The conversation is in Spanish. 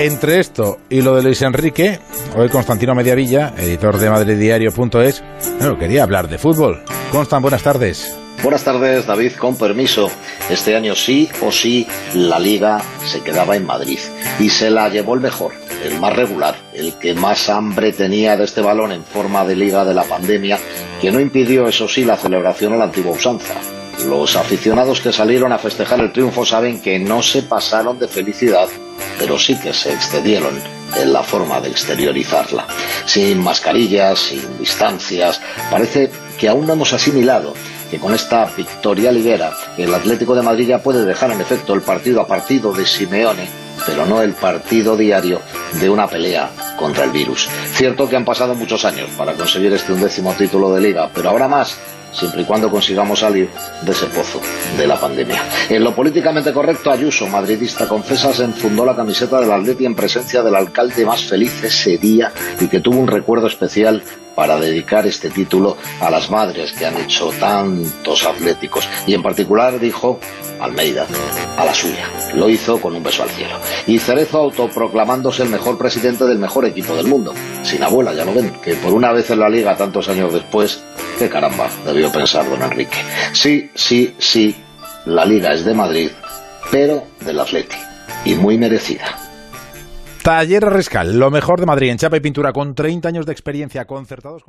Entre esto y lo de Luis Enrique, hoy Constantino Mediavilla, editor de madriddiario.es, bueno, quería hablar de fútbol. Constan, buenas tardes. Buenas tardes, David. Con permiso, este año sí o sí la liga se quedaba en Madrid y se la llevó el mejor, el más regular, el que más hambre tenía de este balón en forma de liga de la pandemia, que no impidió, eso sí, la celebración a la antigua usanza. Los aficionados que salieron a festejar el triunfo saben que no se pasaron de felicidad, pero sí que se excedieron en la forma de exteriorizarla. Sin mascarillas, sin distancias, parece que aún no hemos asimilado que con esta victoria liguera el Atlético de Madrid ya puede dejar en efecto el partido a partido de Simeone, pero no el partido diario de una pelea contra el virus. Cierto que han pasado muchos años para conseguir este undécimo título de liga, pero ahora más siempre y cuando consigamos salir de ese pozo de la pandemia. En lo políticamente correcto, Ayuso, madridista confesa, se enfundó la camiseta del Atleti en presencia del alcalde más feliz ese día y que tuvo un recuerdo especial para dedicar este título a las madres que han hecho tantos atléticos y en particular dijo Almeida, a la suya. Lo hizo con un beso al cielo. Y Cerezo autoproclamándose el mejor presidente del mejor equipo del mundo. Sin abuela, ya lo ven, que por una vez en la liga tantos años después, qué caramba, debió pensar don Enrique. Sí, sí, sí, la liga es de Madrid, pero del Atleti. Y muy merecida. Taller Rescal, lo mejor de Madrid en chapa y pintura con 30 años de experiencia concertados con...